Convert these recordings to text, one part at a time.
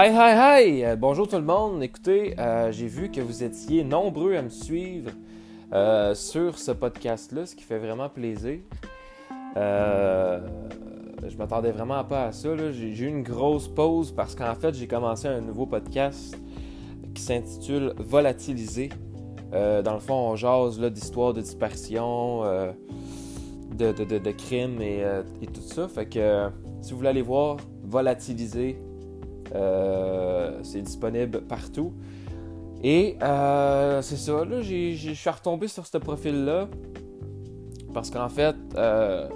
Hi, hi, hi! Euh, bonjour tout le monde. Écoutez, euh, j'ai vu que vous étiez nombreux à me suivre euh, sur ce podcast-là, ce qui fait vraiment plaisir. je m'attendais vraiment pas à ça. J'ai eu une grosse pause parce qu'en fait, j'ai commencé un nouveau podcast qui s'intitule Volatiliser. dans le fond, on jase d'histoires de disparition, de, crimes et, tout ça. Fait que si vous voulez aller voir, Volatiliser c'est disponible partout. Et euh, c'est ça, là, je suis retombé sur ce profil-là parce qu'en fait, euh,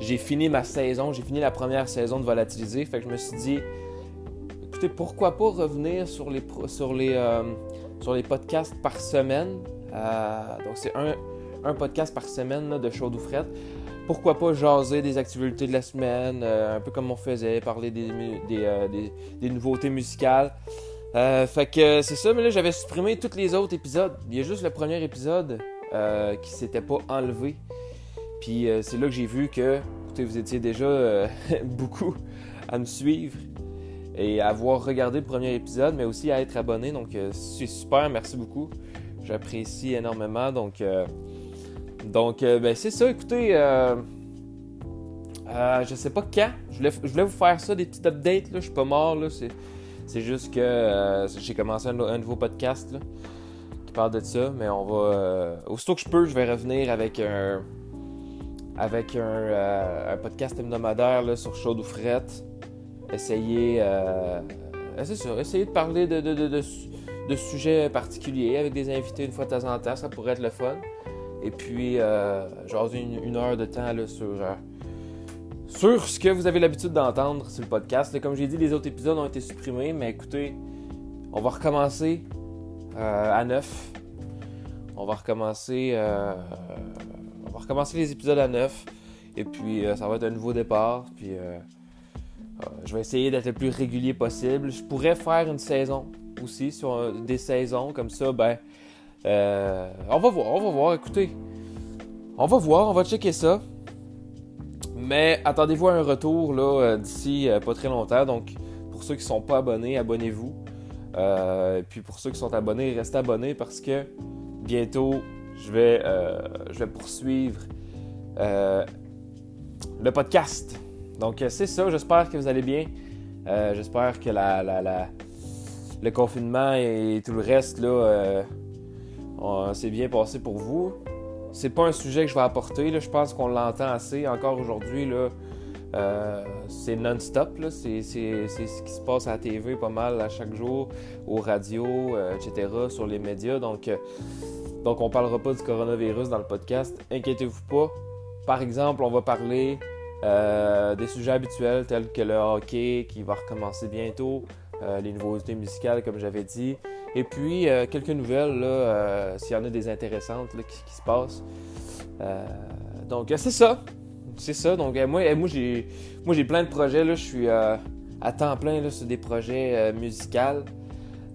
j'ai fini ma saison, j'ai fini la première saison de Volatiliser. Fait que je me suis dit, écoutez, pourquoi pas revenir sur les, sur les, sur les podcasts par semaine? donc, c'est un, un, podcast par semaine de chaud ou frette pourquoi pas jaser des activités de la semaine, euh, un peu comme on faisait, parler des, euh, nouveautés musicales. Euh, fait que c'est ça, mais là j'avais supprimé tous les autres épisodes. Il y a juste le premier épisode qui s'était pas enlevé. Puis c'est là que j'ai vu que, écoutez, vous étiez déjà beaucoup à me suivre et à avoir regardé le premier épisode, mais aussi à être abonné. Donc c'est super, merci beaucoup. J'apprécie énormément. Donc donc, euh, ben, c'est ça. Écoutez, euh, euh, je sais pas quand. Je voulais, vous faire ça, des petites updates. Là. Je suis pas mort. Là. C'est, juste que j'ai commencé un, nouveau podcast qui parle de ça. Mais on va. aussitôt que je peux, je vais revenir avec un. Avec un, podcast hebdomadaire là, sur Chaude ou Frette. Essayer. c'est ça. Essayer de parler de, de, de sujets particuliers avec des invités une fois de temps en temps. Ça pourrait être le fun. Et puis, euh, une, une, heure de temps là, sur, euh, sur ce que vous avez l'habitude d'entendre sur le podcast. comme j'ai dit, les autres épisodes ont été supprimés, mais écoutez, on va recommencer euh, à neuf. On va recommencer, on va recommencer les épisodes à neuf. Et puis, ça va être un nouveau départ. Puis, je vais essayer d'être le plus régulier possible. Je pourrais faire une saison aussi sur des saisons comme ça. Ben, euh, on va voir, on va voir, écoutez. On va voir, on va checker ça. Mais attendez-vous à un retour là euh, d'ici euh, pas très longtemps. Donc, pour ceux qui ne sont pas abonnés, abonnez-vous. puis pour ceux qui sont abonnés, restez abonnés parce que bientôt, je vais, poursuivre le podcast. Donc, c'est ça. J'espère que vous allez bien. J'espère que le confinement et tout le reste là c'est bien passé pour vous. C'est pas un sujet que je vais apporter. Je pense qu'on l'entend assez encore aujourd'hui. Euh, c'est non-stop. C'est, ce qui se passe à la TV pas mal à chaque jour, aux radios, euh, etc., sur les médias. Donc, euh, donc on parlera pas du coronavirus dans le podcast. Inquiétez-vous pas. Par exemple, on va parler des sujets habituels tels que le hockey qui va recommencer bientôt, les nouveautés musicales, comme j'avais dit. Et puis, euh, quelques nouvelles, là, euh, s'il y en a des intéressantes qui, se passent. Euh, donc, c'est ça. C'est ça. Donc, moi, moi j'ai moi j'ai plein de projets. Là. Je suis à temps plein là, sur des projets musicaux.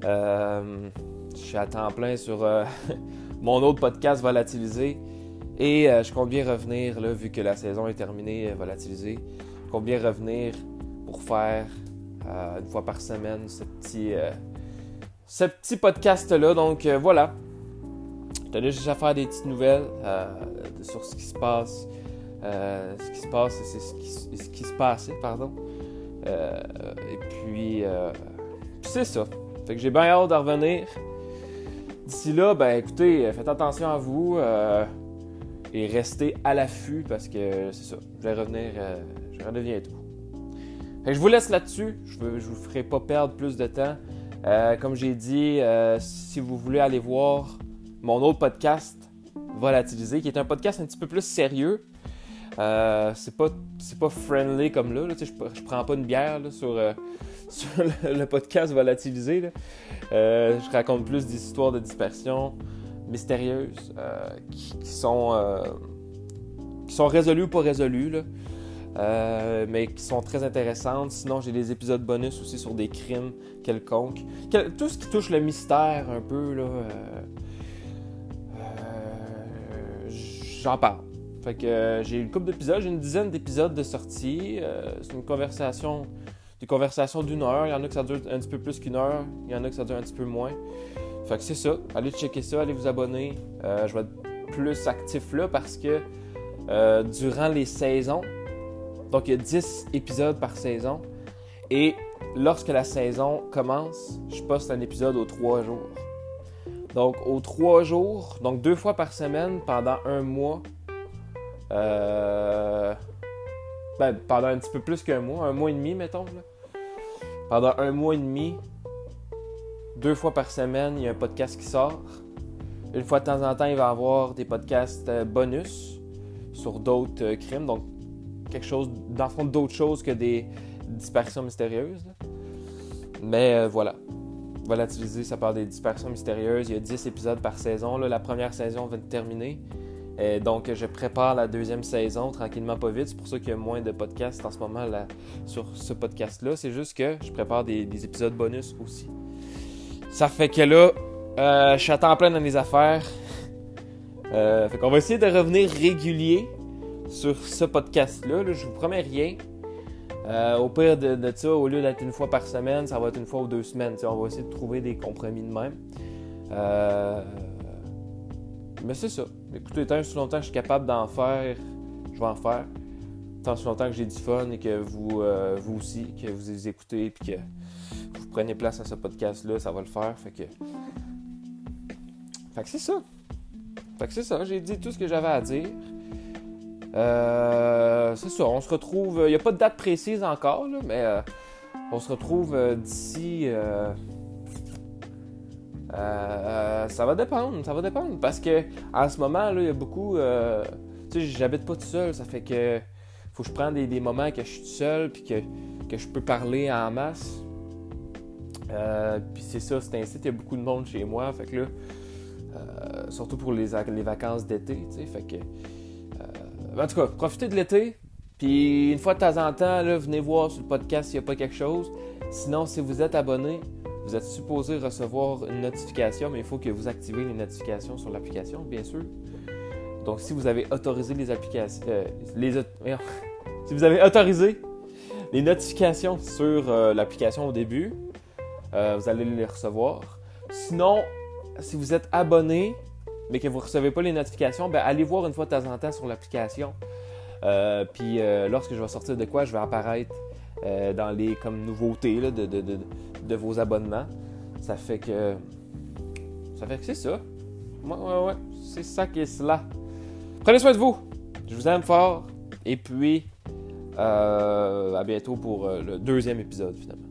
je suis à temps plein sur mon autre podcast Volatiliser. Et je compte bien revenir, là, vu que la saison est terminée, Volatiliser. Je compte bien revenir pour faire une fois par semaine ce petit ce petit podcast-là. Donc euh, voilà. J'allais juste à faire des petites nouvelles euh, sur ce qui se passe. Euh, ce qui se passe, c'est ce qui, se passait, pardon. et puis, c'est ça. Fait que j'ai bien hâte de revenir. D'ici là, ben écoutez, faites attention à vous et restez à l'affût parce que c'est ça. Je vais revenir, je reviens bientôt. Je vous laisse là-dessus. Je ne vous ferai pas perdre plus de temps. Euh, comme j'ai dit, euh, si vous voulez aller voir mon autre podcast, Volatiliser, qui est un podcast un petit peu plus sérieux. Euh, c'est pas pas friendly comme là. je, je, prends pas une bière sur, le, podcast Volatiliser. je raconte plus des histoires de dispersion mystérieuses qui, sont qui sont résolues ou pas résolues. Euh, mais qui sont très intéressantes. Sinon, j'ai des épisodes bonus aussi sur des crimes quelconques. tout ce qui touche le mystère un peu, là, euh, euh, j'en parle. Fait que j'ai une couple d'épisodes, j'ai une dizaine d'épisodes de sortie. c'est une conversation des conversations d'une heure. Il y en a que ça dure un petit peu plus qu'une heure. Il y en a que ça dure un petit peu moins. Fait que c'est ça. Allez checker ça, allez vous abonner. je vais être plus actif là parce que durant les saisons, donc il y a 10 épisodes par saison. Et lorsque la saison commence, je poste un épisode aux 3 jours. Donc aux 3 jours, donc deux fois par semaine pendant un mois. Euh, ben, pendant un petit peu plus qu'un mois, un mois et demi, mettons. Pendant un mois et demi, deux fois par semaine, il y a un podcast qui sort. Une fois de temps en temps, il va y avoir des podcasts euh, bonus sur d'autres euh, crimes. Donc, quelque chose, dans le fond, d'autres choses que des disparitions mystérieuses. Mais euh, voilà. Volatiliser, ça parle des disparitions mystérieuses. Il y a 10 épisodes par saison. Là, la première saison vient de terminer. Et donc, je prépare la deuxième saison tranquillement, pas vite. C'est pour ça qu'il y a moins de podcasts en ce moment là, sur ce podcast-là. C'est juste que je prépare des, épisodes bonus aussi. Ça fait que là, euh, je suis temps plein dans les affaires. Euh, fait qu'on va essayer de revenir régulier sur ce podcast-là. Là, je vous promets rien. Euh, au pire de, ça, au lieu d'être une fois par semaine, ça va être une fois ou deux semaines. on va essayer de trouver des compromis de même. Euh, mais c'est ça. Écoutez, tant que longtemps que je suis capable d'en faire, je vais en faire. Tant que longtemps que j'ai du fun et que vous, euh, aussi, que vous écoutez et que vous prenez place à ce podcast-là, ça va le faire. Fait que. Fait que c'est ça. Fait que c'est ça. J'ai dit tout ce que j'avais à dire. Euh, c'est ça, on se retrouve. Il n'y a pas de date précise encore, mais euh, on se retrouve euh, d'ici. ça va dépendre, ça va dépendre. Parce que en ce moment, il y a beaucoup. tu sais, j'habite pas tout seul, ça fait que faut que je prenne des, moments que je suis tout seul puis que, que je peux parler en masse. puis c'est ça, c'est ainsi, il y a beaucoup de monde chez moi, fait que là. surtout pour les, les vacances d'été, tu sais, fait que en tout cas, profitez de l'été. Puis une fois de temps en temps, venez voir sur le podcast s'il n'y a pas quelque chose. Sinon, si vous êtes abonné, vous êtes supposé recevoir une notification, mais il faut que vous activez les notifications sur l'application, bien sûr. Donc, si vous avez autorisé les applications, euh, les, si vous avez autorisé les notifications sur euh, l'application au début, euh, vous allez les recevoir. Sinon, si vous êtes abonné, mais que vous ne recevez pas les notifications, ben, allez voir une fois de temps en temps sur l'application. Euh, puis euh, lorsque je vais sortir de quoi, je vais apparaître euh, dans les comme nouveautés de, de, vos abonnements. Ça fait que. Ça fait que c'est ça. Ouais, ouais, ouais. C'est ça qui est cela. Prenez soin de vous. Je vous aime fort. Et puis, à bientôt pour le deuxième épisode finalement.